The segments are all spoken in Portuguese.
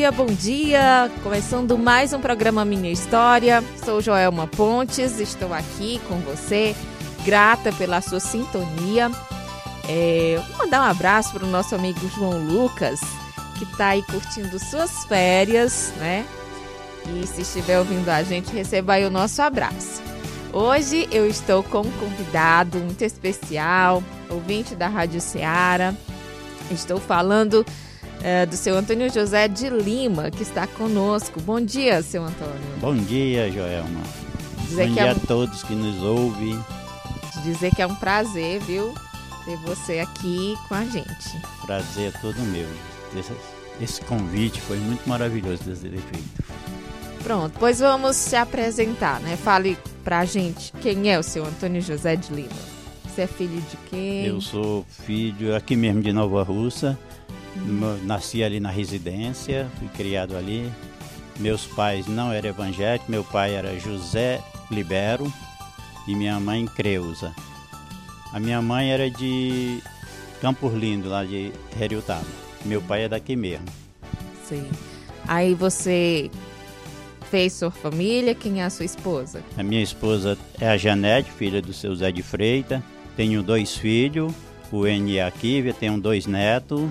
Dia, bom dia! Começando mais um programa Minha História. Sou Joelma Pontes, estou aqui com você, grata pela sua sintonia. É, vou mandar um abraço para o nosso amigo João Lucas, que está aí curtindo suas férias, né? E se estiver ouvindo a gente, receba aí o nosso abraço. Hoje eu estou com um convidado muito especial, ouvinte da Rádio Ceará. Estou falando é, do seu Antônio José de Lima, que está conosco. Bom dia, seu Antônio. Bom dia, Joelma. Dizer Bom que dia é a todos que nos ouvem. Dizer que é um prazer, viu, ter você aqui com a gente. Prazer é todo meu. Esse, esse convite foi muito maravilhoso de ter feito. Pronto, pois vamos se apresentar, né? Fale pra gente quem é o seu Antônio José de Lima. Você é filho de quem? Eu sou filho aqui mesmo de Nova Russa. Nasci ali na residência, fui criado ali. Meus pais não eram evangélicos, meu pai era José Libero e minha mãe Creuza. A minha mãe era de Campos Lindo, lá de Heriutaba. Meu pai é daqui mesmo. Sim. Aí você fez sua família, quem é a sua esposa? A minha esposa é a Janete, filha do seu Zé de Freita. Tenho dois filhos, o N e a Kívia, tenho dois netos.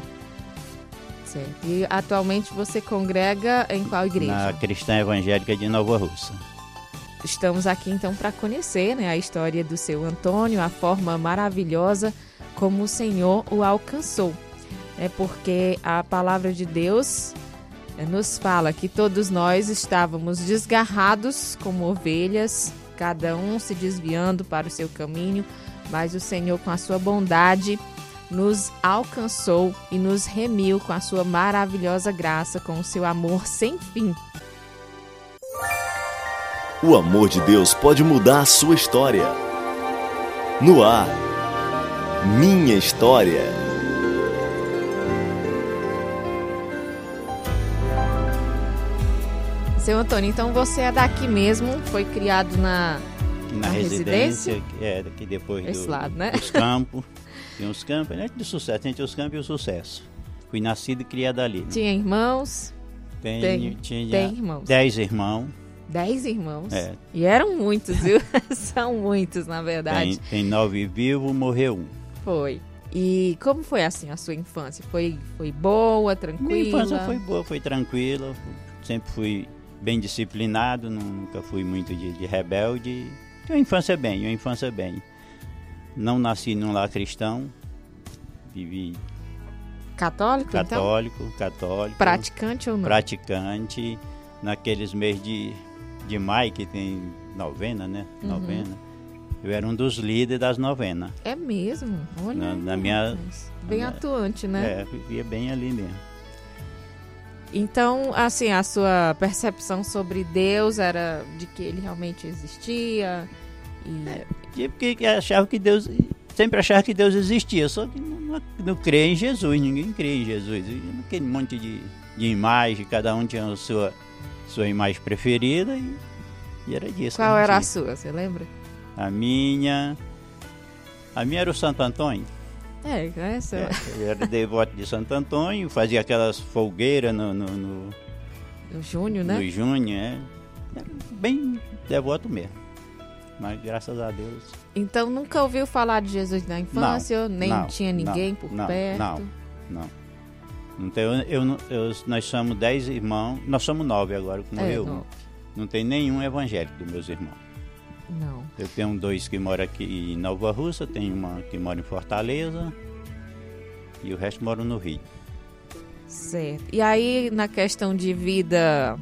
Certo. E atualmente você congrega em qual igreja? Na Cristã Evangélica de Nova Russa. Estamos aqui então para conhecer né, a história do seu Antônio, a forma maravilhosa como o Senhor o alcançou. É porque a palavra de Deus eh, nos fala que todos nós estávamos desgarrados como ovelhas, cada um se desviando para o seu caminho, mas o Senhor, com a sua bondade, nos alcançou e nos remiu com a sua maravilhosa graça, com o seu amor sem fim. O amor de Deus pode mudar a sua história. No ar, minha história. Seu Antônio, então você é daqui mesmo, foi criado na. Na, Na residência, residência? que é daqui depois Esse do, lado, né? dos campos. Tem os campos, né? Do sucesso, tem os campos e o sucesso. Fui nascido e criado ali. né? Tinha irmãos? Tenho, Tem, tinha tem irmãos. dez irmãos. Dez irmãos. É. E eram muitos, viu? São muitos, na Tem, verdade. tem nove vivos, morreu um. Foi. E como foi assim a sua infância? Foi, foi boa, tranquila? Minha infância foi boa, foi tranquila. Sempre fui bem disciplinado, nunca fui muito de, de rebelde. Uma infância bem, uma infância bem. Não nasci num lar cristão, vivi Católico, então? católico, católico, Praticante ou não? praticante. Naqueles meses de, de maio, que tem novena, né? Uhum. Novena. Eu era um dos líderes das novenas. É mesmo? Olha. Na- na minha-. Bem na- atuante, né? É, vivia bem ali mesmo. Então, assim, a sua percepção sobre Deus era de que ele realmente existia e E Porque achava que Deus. Sempre achava que Deus existia, só que não, não, crê em Jesus, ninguém crê em Jesus. Aquele monte de, de imagem, cada um tinha a sua, sua imagem preferida e, e era disso. qual era a sua, você lembra? A minha. A minha era o Santo Antônio. É, essa É, eu era devoto de Santo Antônio, fazia aquelas folgueiras no, no, no, o Júnior, né? no junho, é. Era bem devoto mesmo. Mas graças a Deus. Então nunca ouviu falar de Jesus na infância, nem não, tinha ninguém não, por não, perto. Não, não. Não tem, eu, eu não- eu- nós somos dez irmãos, nós somos nove agora, como É, eu. não. Não tem nenhum evangélico dos meus irmãos. Não. Eu tenho dois que moram aqui em Nova Russa, tenho uma que mora em Fortaleza e o resto moram no Rio. Certo. E aí, na questão de vida,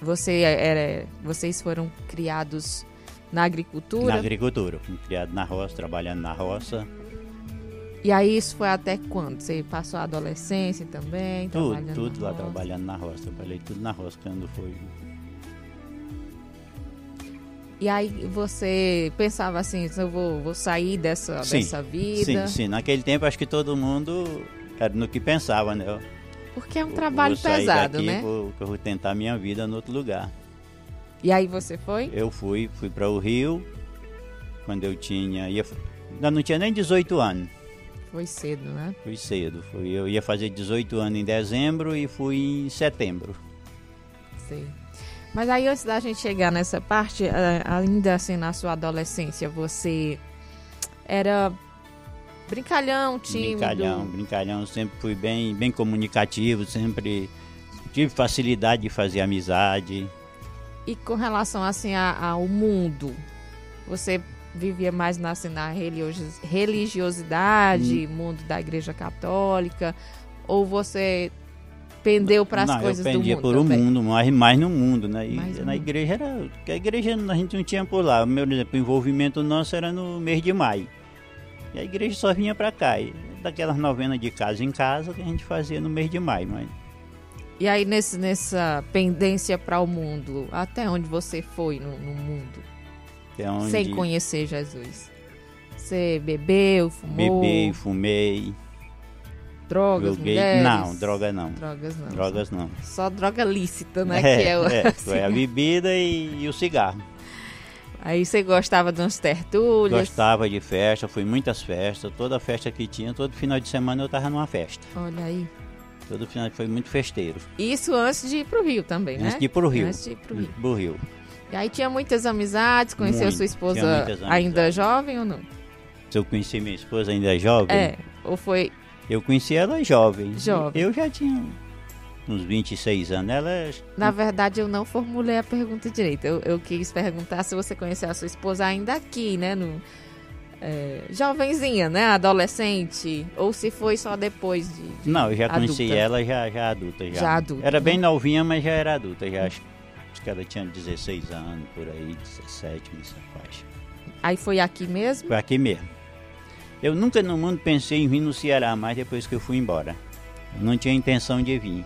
você era, vocês foram criados na agricultura? Na agricultura, fui criado na roça, trabalhando na roça. E aí isso foi até quando? Você passou a adolescência também? Tudo, tudo lá roça? trabalhando na roça. Trabalhei tudo na roça quando foi. E aí você pensava assim, eu vou, vou sair dessa, Sim, dessa vida? Sim, sim. Naquele tempo acho que todo mundo era no que pensava, né? Porque é um trabalho vou pesado, daqui, né? Vou, eu vou tentar minha vida em outro lugar. E aí você foi? Eu fui, fui para o Rio quando eu tinha. Ia, ainda não tinha nem 18 anos. Foi cedo, né? Fui cedo. Fui, eu ia fazer 18 anos em dezembro e fui em setembro. Sei. Mas aí antes da gente chegar nessa parte, ainda assim na sua adolescência, você era brincalhão, tímido? Brincalhão, brincalhão. Sempre fui bem, bem comunicativo, sempre tive facilidade de fazer amizade. E com relação assim a- ao mundo, você vivia mais na, assim, na religiosi- religiosidade, Hum. mundo da igreja católica, ou você pendeu para as não, coisas eu do pendia mundo por o mundo, mais, mais no mundo, né? E Mais na mundo. igreja era. A igreja a gente não tinha por lá. O meu exemplo, o envolvimento nosso era no mês de maio. E a igreja só vinha para cá. E daquelas novenas de casa em casa que a gente fazia no mês de maio. Mas E aí nesse, nessa pendência para o mundo, até onde você foi no, no mundo, até onde sem conhecer Jesus? Você bebeu, fumou, bebei, fumei, drogas, joguei. mulheres? Não, droga não. Drogas não. Drogas não. Só, droga lícita, né? É, que é o, é, foi a bebida e, e o cigarro. Aí você gostava de umas tertúlias. Gostava de festa, fui muitas festas. Toda festa que tinha, todo final de semana eu tava numa festa. Olha aí. Todo final foi muito festeiro. Isso antes de ir pro Rio também, né? Antes de ir pro Rio. Antes de ir pro Rio. Pro Rio. E aí tinha muitas amizades, conheceu Muito, sua esposa ainda jovem ou não? Se eu conheci minha esposa ainda jovem, É. Ou foi. eu conheci ela jovem. Jovem. Eu já tinha uns 26 anos. Ela Na verdade, eu não formulei a pergunta direito. Eu, eu quis perguntar se você conheceu a sua esposa ainda aqui, né? No, é, jovenzinha, né? Adolescente. Ou se foi só depois de. de Não, eu já conheci adulta. ela já, já adulta. Já, Já adulta, Era né? bem novinha, mas já era adulta. Já acho, acho que ela tinha 16 anos, por aí, 17 nessa faixa. Aí foi aqui mesmo? Foi aqui mesmo. Eu nunca no mundo pensei em vir no Ceará, mais depois que eu fui embora. Eu não tinha intenção de vir.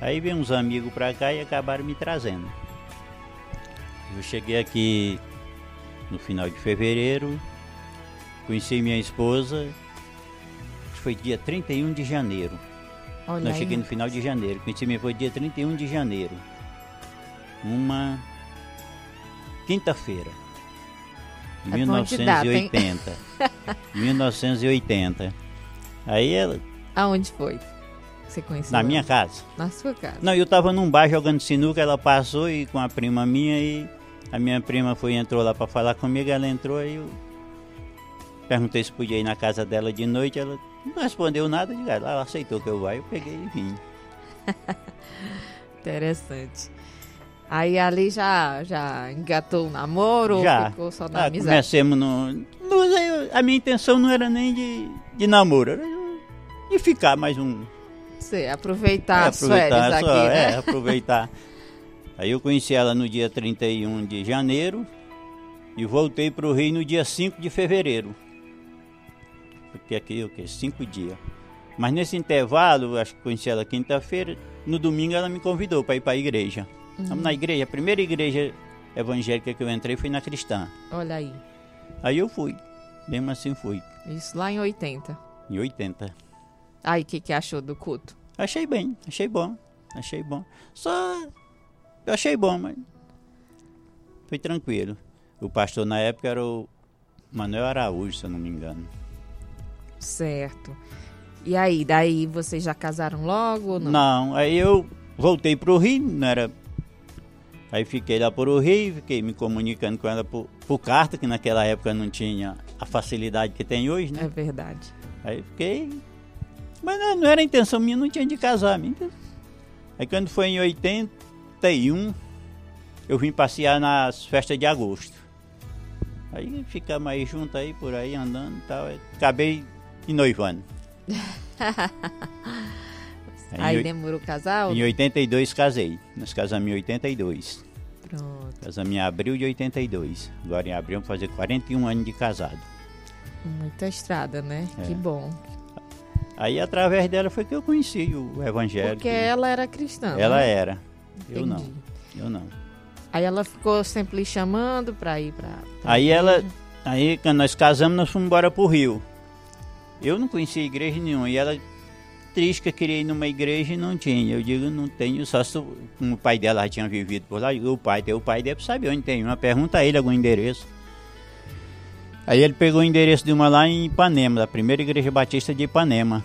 Aí veio uns amigos pra cá e acabaram me trazendo. Eu cheguei aqui no final de fevereiro, conheci minha esposa, foi dia 31 de janeiro. Olha Não, aí. cheguei no final de janeiro. Conheci minha esposa dia 31 de janeiro. Uma quinta-feira. É bom de data, hein? 1980. 1980. Aí ela, Aonde foi? Você conheceu? na ela? minha casa. Na sua casa. Não, eu tava num bar jogando sinuca, ela passou e com a prima minha e a minha prima foi entrou lá para falar comigo, ela entrou aí eu perguntei se podia ir na casa dela de noite, ela não respondeu nada, "Ah, ela aceitou que eu vá, eu peguei e vim. Interessante. Aí ali já, já engatou o namoro Já. ou ficou só na Ah, amizade? comecemos no. no- a minha intenção não era nem de, de namoro, era de ficar mais um. Você aproveitar é, as férias aqui, só, né? é, aproveitar. Aí eu conheci ela no dia 31 de janeiro e voltei para o Rio no dia 5 de fevereiro. Fiquei aqui o quê? Cinco dias. Mas nesse intervalo, acho que conheci ela quinta-feira, no domingo ela me convidou para ir para a igreja. Uhum. Vamos na igreja, a primeira igreja evangélica que eu entrei foi na cristã. Olha aí. Aí eu fui. Mesmo assim fui. Isso lá em 80. Em 80. Aí, o que, que achou do culto? Achei bem, achei bom. Achei bom. Só. Eu achei bom, mas. Foi tranquilo. O pastor na época era o Manuel Araújo, se eu não me engano. Certo. E aí, daí vocês já casaram logo ou não? Não, aí eu voltei pro Rio, não era. Aí fiquei lá pro Rio, fiquei me comunicando com ela por, por carta, que naquela época não tinha a facilidade que tem hoje, né? É verdade. Aí fiquei. Mas não, não era a intenção minha, não tinha de casar. minha Aí quando foi em 81, eu vim passear nas festas de agosto. Aí ficamos aí juntos aí, por aí, andando e tal. Acabei em noivando. Aí, Aí demorou casar? ou em 82 casei. Nós casamos em 82. Pronto. Casamos em abril de 82. Agora em abril vamos fazer 41 anos de casado. Muita estrada, né? É. Que bom. Aí através dela foi que eu conheci o evangelho. Porque ela era cristã. Ela né? era. Eu não. Entendi. Eu não. Aí ela ficou sempre lhe chamando pra ir pra. pra Aí igreja. ela, aí quando nós casamos, nós fomos embora pro Rio. Eu não conhecia igreja nenhuma e ela triste que queria ir numa igreja e não tinha. Eu digo, não tenho, só se o pai dela já tinha vivido por lá, eu o pai tem, o pai deve saber onde tem uma, pergunta a ele algum endereço. Aí ele pegou o endereço de uma lá em Ipanema, da primeira igreja batista de Ipanema.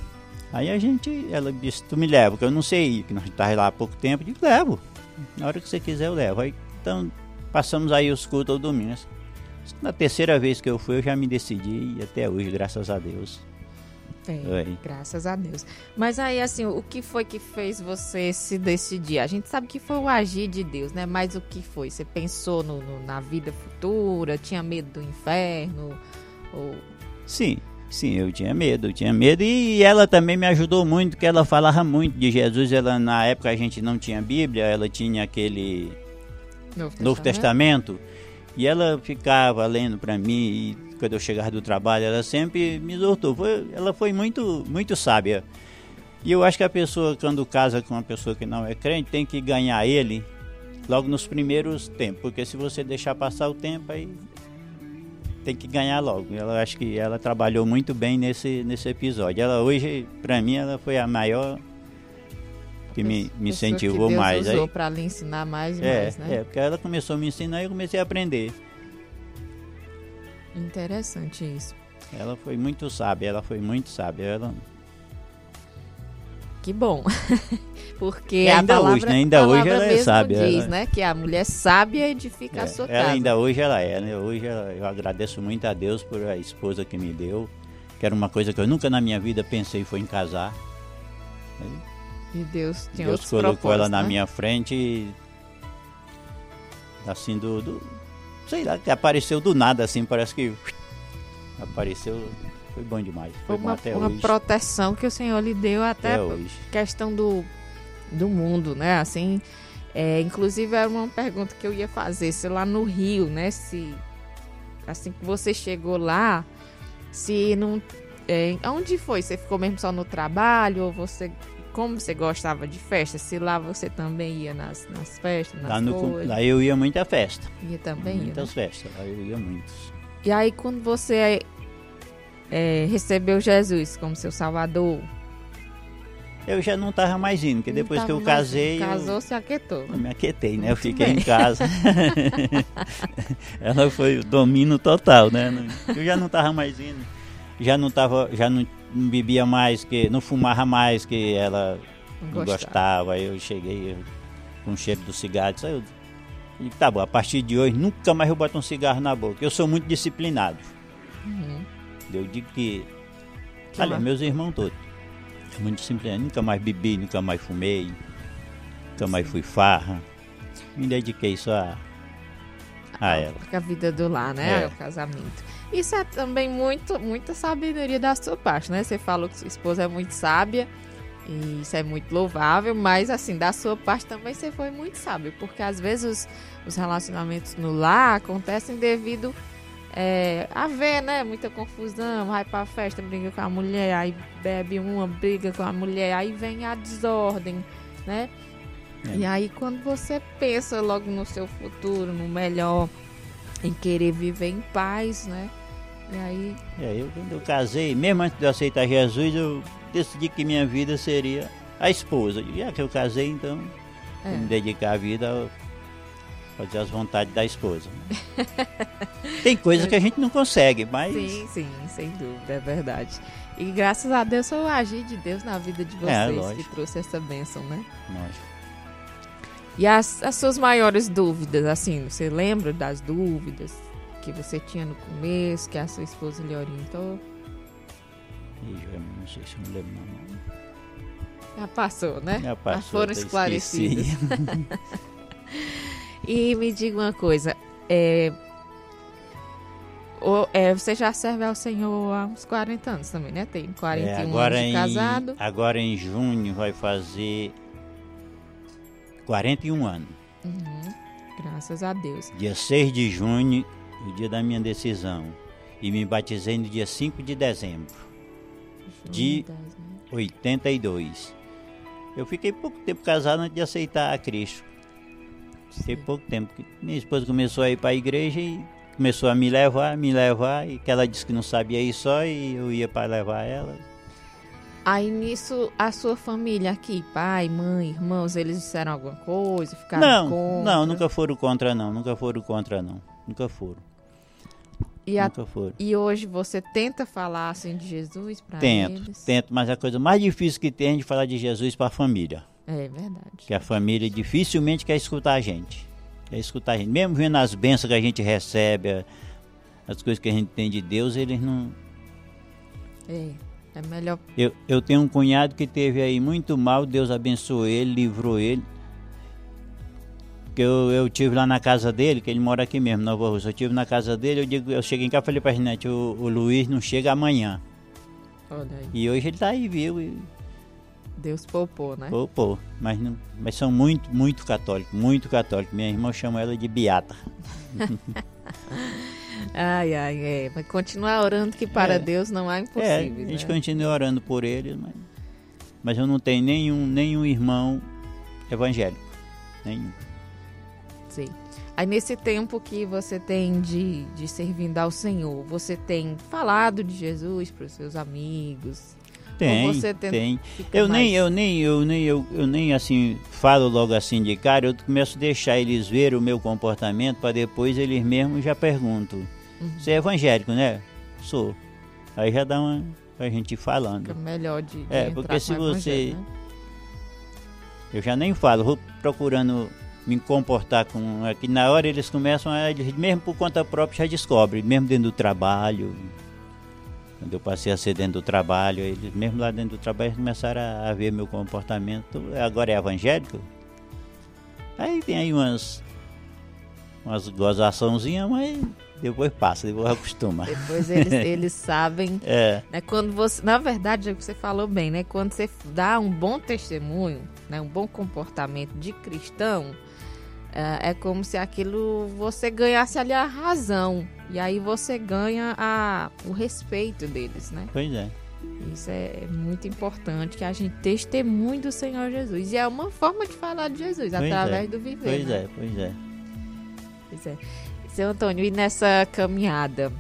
Aí a gente, ela disse, tu me leva, porque eu não sei que nós estávamos lá há pouco tempo, eu digo, levo. Na hora que você quiser eu levo. Aí, então, passamos aí os cultos ao domingo. Na terceira vez que eu fui, eu já me decidi e até hoje, graças a Deus. É, Oi. graças a Deus. Mas aí, assim, o que foi que fez você se decidir? A gente sabe que foi o agir de Deus, né? Mas o que foi? Você pensou no, no- na vida futura? Tinha medo do inferno? Ou... Sim, sim, eu tinha medo, eu tinha medo e ela também me ajudou muito, porque ela falava muito de Jesus. Ela na época a gente não tinha Bíblia, ela tinha aquele Novo Novo Testamento e ela ficava lendo para mim e quando eu chegava do trabalho ela sempre me exortou. Foi, ela foi muito muito sábia. E eu acho que a pessoa quando casa com uma pessoa que não é crente tem que ganhar ele logo nos primeiros tempos, porque se você deixar passar o tempo aí tem que ganhar logo. Ela acho que ela trabalhou muito bem nesse nesse episódio. Ela hoje para mim ela foi a maior que me, me incentivou que Deus mais. Aí- usou pra lhe ensinar mais e é, mais, né? é, porque ela começou a me ensinar e eu comecei a aprender. Interessante isso. Ela foi muito sábia, ela foi muito sábia. Ela... Que bom. Porque a ainda palavra, hoje, né? Ainda a hoje ela é sábia, diz, ela- né? Que a mulher sábia edifica a é, sua ela casa. ainda hoje ela é, né? Hoje ela- eu agradeço muito a Deus por a esposa que me deu, que era uma coisa que eu nunca na minha vida pensei foi em casar. E Deus tinha Deus colocou ela na né? minha frente e assim do, do- sei lá, que apareceu do nada assim, parece que apareceu, foi bom demais. Foi Foi bom uma, até uma hoje. proteção que o Senhor lhe deu até Até hoje. questão do, do mundo, né? Assim, é, inclusive era uma pergunta que eu ia fazer, se lá no Rio, né? Se assim que você chegou lá, se não, é, onde foi? Você ficou mesmo só no trabalho ou você como você gostava de festa? Se lá você também ia nas, nas festas, nas Lá, no, coisas? lá eu ia muita festa. Ia também, ia, né? Muitas festas, lá eu ia muitos. E aí, quando você é, recebeu Jesus como seu salvador, Eu já não tava mais indo, porque não depois que eu casei, eu- Casou, se aquietou. eu me aquietei, né? Eu Muito fiquei bem. em casa. Ela foi o domínio total, né? Eu já não tava mais indo. Já não tava, já não, não bebia mais, que não fumava mais, que ela Não gostava. Aí eu cheguei com o cheiro do cigarro, disse, "Ah, eu, e tá bom, a partir de hoje nunca mais eu boto um cigarro na boca. Eu sou muito disciplinado. Uhum. Eu digo que. Que lá. meus irmãos todos. É muito simples. Nunca mais bebi, nunca mais fumei. Nunca mais fui farra. Me dediquei só a, a ela. Porque a vida do lar, né? É. O casamento. Isso é também muito, muita sabedoria da sua parte, né? Você falou que sua esposa é muito sábia. E isso é muito louvável, mas assim, da sua parte também você foi muito sábio, porque às vezes os, os relacionamentos no lar acontecem devido é, a ver, né? Muita confusão, vai pra festa, briga com a mulher, aí bebe uma, briga com a mulher, aí vem a desordem, né? É. E aí quando você pensa logo no seu futuro, no melhor, em querer viver em paz, né? E aí, É, eu, quando eu casei, mesmo antes de eu aceitar Jesus, eu decidi que minha vida seria a esposa. E já que eu casei, então, vou me é, dedicar a vida a fazer as vontades da esposa. Tem coisas que a gente não consegue, mas. sim, sim, sem dúvida, é verdade. E graças a Deus foi o agir de Deus na vida de É, vocês que lógico. trouxe essa bênção, né? Nossa. E as, as suas maiores dúvidas, assim, você lembra das dúvidas que você tinha no começo, que a sua esposa lhe orientou? Eu não sei se eu me lembro, não. Já passou, né? Já passou, foram até esclarecidas. esqueci. E me diga uma coisa, é, o- é, você já serve ao Senhor há uns 40 anos também, né? Tem 41 É, agora, anos de em, casado. agora em junho vai fazer 41 anos. Uhum, graças a Deus. Dia 6 de junho, o dia da minha decisão. e me batizei no dia 5 de dezembro de 82. Eu fiquei pouco tempo casado antes de aceitar a Cristo. Fiquei pouco tempo. Minha esposa começou a ir para a igreja e começou a me levar, me levar, e que ela disse que não sabia ir só e eu ia para levar ela. Aí nisso, a sua família aqui, pai, mãe, irmãos, eles disseram alguma coisa? Ficaram não, contra? não, nunca foram contra não, nunca foram contra não, nunca foram. E, a, nunca foram. e hoje você tenta falar assim de Jesus para Tento, eles? tento, mas a coisa mais difícil que tem é de falar de Jesus para a família. É verdade. Que a família dificilmente quer escutar a gente. Quer escutar a gente. Mesmo vendo as bênçãos que a gente recebe, as coisas que a gente tem de Deus, eles não. É, é melhor. Eu, eu tenho um cunhado que teve aí muito mal, Deus abençoou ele, livrou ele. Que eu, eu tive lá na casa dele, que ele mora aqui mesmo, Nova Rússia. Eu tive na casa dele, eu, digo, eu cheguei em casa e falei pra Ginete, o, o Luiz não chega amanhã. E hoje ele tá aí, viu? E, Deus poupou, né? pô, mas, não, mas são muito, muito católicos, muito católicos. Minha irmã chama ela de Beata. Ai, ai, é. Mas continuar orando que para É. Deus não há É, a gente né? continua orando por ele, mas, mas eu não tenho nenhum, nenhum irmão evangélico. Nenhum. Aí nesse tempo que você tem de, de servindo ao Senhor, você tem falado de Jesus para os seus amigos? Tem, tem- tem. Eu nem, mais- eu nem, eu nem, eu, eu nem assim falo logo assim de cara, eu começo a deixar eles ver o meu comportamento para depois eles mesmos já perguntam. Uhum. Você é evangélico, né? Sou. Aí já dá uma pra gente falando. Fica melhor de, de É, porque se você- né? Eu já nem falo, vou procurando me comportar com. Aqui na hora eles começam a. eles Mesmo por conta própria já descobrem, mesmo dentro do trabalho. Quando eu passei a ser dentro do trabalho, eles mesmo lá dentro do trabalho eles começaram a, a ver meu comportamento. Agora é evangélico? Aí tem aí umas. umas gozaçãozinhas, mas depois passa, depois acostuma. Depois eles, eles sabem É, né, quando você, na verdade, é o que você falou bem, né? Quando você dá um bom testemunho, né, um bom comportamento de cristão, é, é como se aquilo você ganhasse ali a razão e aí você ganha a, o respeito deles, né? pois é. Isso é muito importante que a gente testemunhe do Senhor Jesus e é uma forma de falar de Jesus Pois através é, do viver. Pois né? é, pois é. Pois é. Seu Antônio, e nessa caminhada,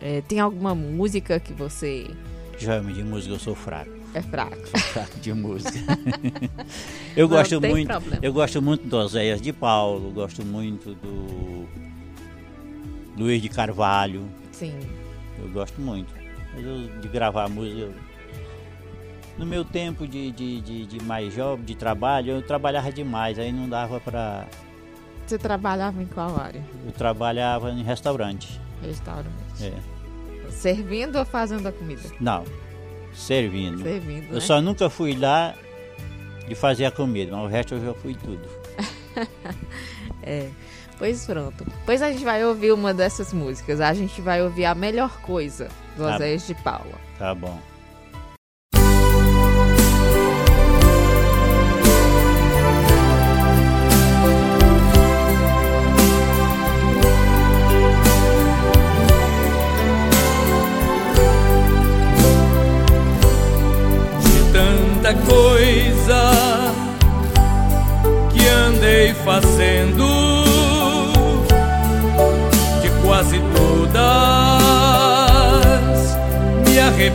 é, tem alguma música que você Joelme, de música eu sou fraco. É fraco? Sou fraco de música. eu Não gosto muito. problema. Eu gosto muito do Oséias de Paulo, gosto muito do Luiz de Carvalho. Sim. Eu gosto muito. Mas eu, de gravar música. eu- No meu tempo de, de, de, de mais jovem, de trabalho, eu trabalhava demais, aí não dava pra. Você trabalhava em qual área? Eu trabalhava em restaurante. Restaurante. É. Servindo ou fazendo a comida? Não, servindo. Servindo, né? Eu só nunca fui lá de fazer a comida, mas o resto eu já fui tudo. É. Pois pronto. Pois a gente vai ouvir uma dessas músicas. A gente vai ouvir a melhor coisa do Tá. Oséias de Paula. Tá bom.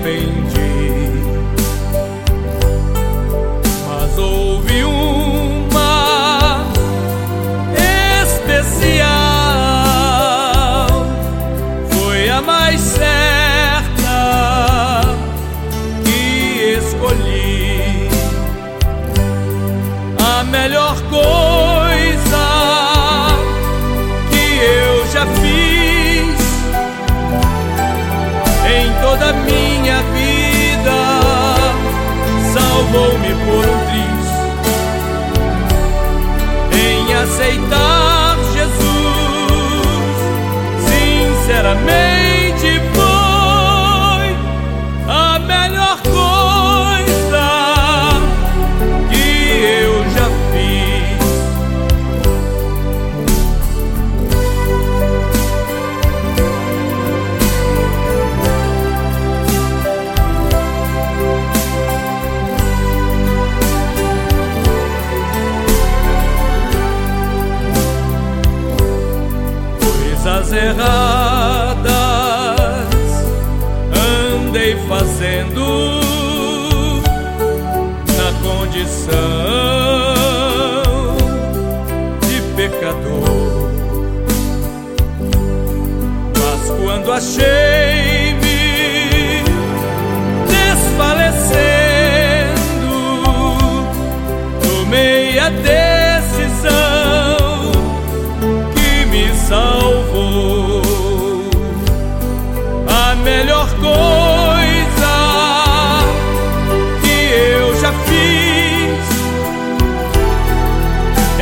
Me em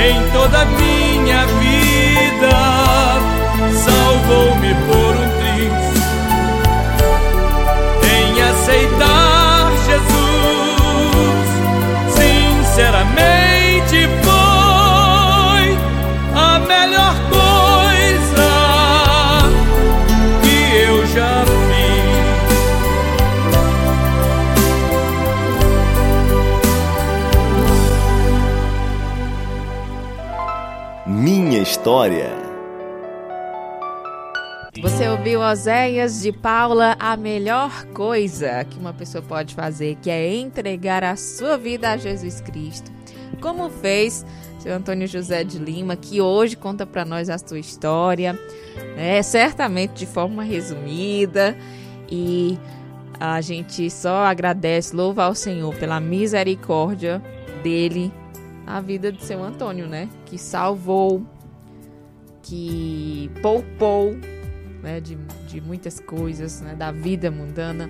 em toda minha vida história. Você ouviu Oséias de Paula, a melhor coisa que uma pessoa pode fazer, que é entregar a sua vida a Jesus Cristo. Como fez seu Antônio José de Lima, que hoje conta para nós a sua história, né? certamente de forma resumida. E a gente só agradece, louva ao Senhor pela misericórdia dele na vida de seu Antônio, né? Que salvou, que poupou né, de, de muitas coisas, né, da vida mundana.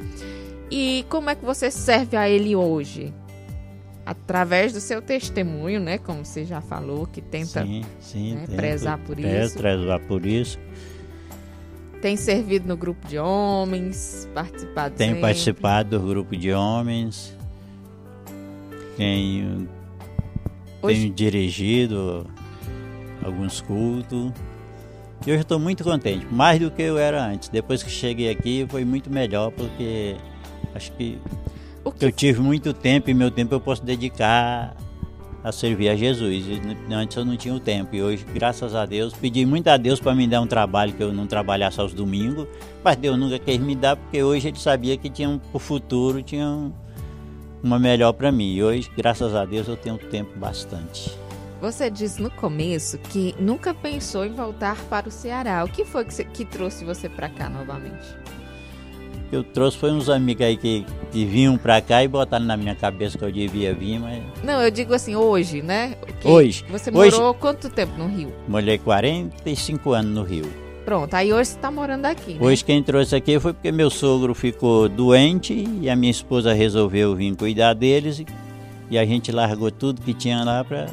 E como é que você serve a ele hoje? Através do seu testemunho, né? Como você já falou, que tenta Sim, sim. né, prezar por é, isso. prezar por isso. Tem servido no grupo de homens, participado Tenho sempre. participado do grupo de homens. Tenho, Hoje- tenho dirigido alguns cultos. E hoje estou muito contente, mais do que eu era antes. Depois que cheguei aqui foi muito melhor, porque acho que O eu que, tive muito tempo e meu tempo eu posso dedicar a servir a Jesus. Antes eu não tinha o tempo e hoje, graças a Deus, pedi muito a Deus para me dar um trabalho que eu não trabalhasse aos domingos, mas Deus nunca quis me dar porque hoje ele sabia que tinha um, o futuro tinha um- uma melhor para mim. E hoje, graças a Deus, eu tenho tempo bastante. Você disse no começo que nunca pensou em voltar para o Ceará. O que foi que, você- que trouxe você para cá novamente? Eu trouxe foi uns amigos aí que, que vinham para cá e botaram na minha cabeça que eu devia vir, mas Não, eu digo assim, hoje, né? Que Hoje. Você Hoje. morou quanto tempo no Rio? molhei 45 anos no Rio. Pronto, aí hoje você tá morando aqui, né? Hoje quem trouxe aqui foi porque meu sogro ficou doente e a minha esposa resolveu vir cuidar deles e, e a gente largou tudo que tinha lá para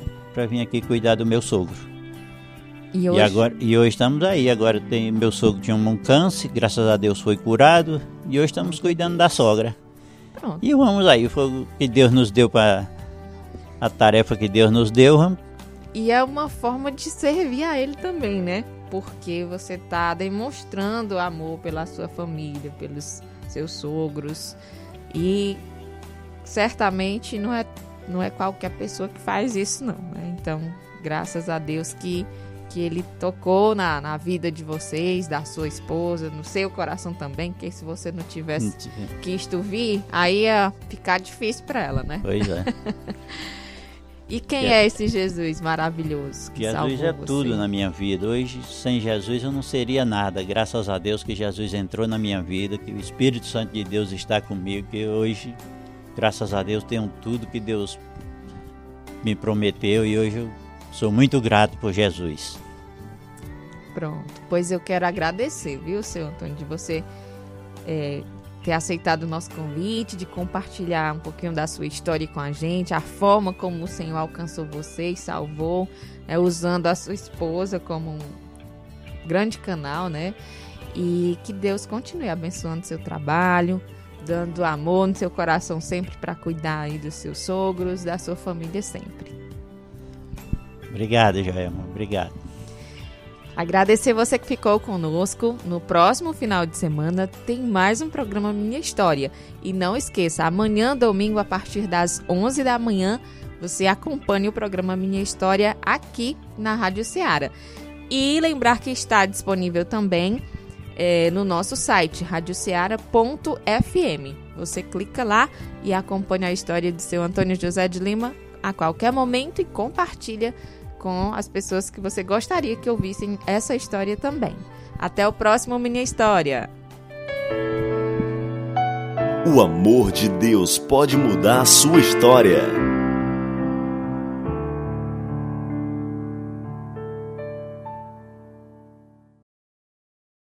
vir aqui cuidar do meu sogro. E E, hoje, agora, e hoje estamos aí. Agora tem meu sogro tinha um câncer, graças a Deus foi curado e hoje estamos cuidando da sogra. pronto. E vamos aí, foi o que Deus nos deu para a tarefa que Deus nos deu. vamos- E é uma forma de servir a ele também, né? Porque você tá demonstrando amor pela sua família, pelos seus sogros. E certamente não é, não é qualquer pessoa que faz isso, não. Né? Então, graças a Deus que, que ele tocou na, na vida de vocês, da sua esposa, no seu coração também, que se você não tivesse quisto vir, aí ia ficar difícil para ela, né? Pois é. E quem Que- é esse Jesus maravilhoso que Jesus é você? tudo na minha vida. Hoje, sem Jesus, eu não seria nada. Graças a Deus que Jesus entrou na minha vida, que o Espírito Santo de Deus está comigo, que hoje, graças a Deus, tenho tudo que Deus me prometeu e hoje eu sou muito grato por Jesus. Pronto. Pois eu quero agradecer, viu, seu Antônio, de você é, ter aceitado o nosso convite, de compartilhar um pouquinho da sua história com a gente, a forma como o Senhor alcançou você e salvou, né, usando a sua esposa como um grande canal, né? E que Deus continue abençoando seu trabalho, dando amor no seu coração sempre para cuidar aí dos seus sogros, da sua família sempre. Obrigado, Joelma. Obrigado. Agradecer você que ficou conosco. No próximo final de semana tem mais um programa Minha História. E não esqueça, amanhã, domingo, a partir das 11 da manhã, você acompanha o programa Minha História aqui na Rádio Ceará. E lembrar que está disponível também é, no nosso site, radioceara.fm. Você clica lá e acompanha a história do seu Antônio José de Lima a qualquer momento e compartilha com as pessoas que você gostaria que ouvissem essa história também. Até o próximo Minha História! O amor de Deus pode mudar a sua história.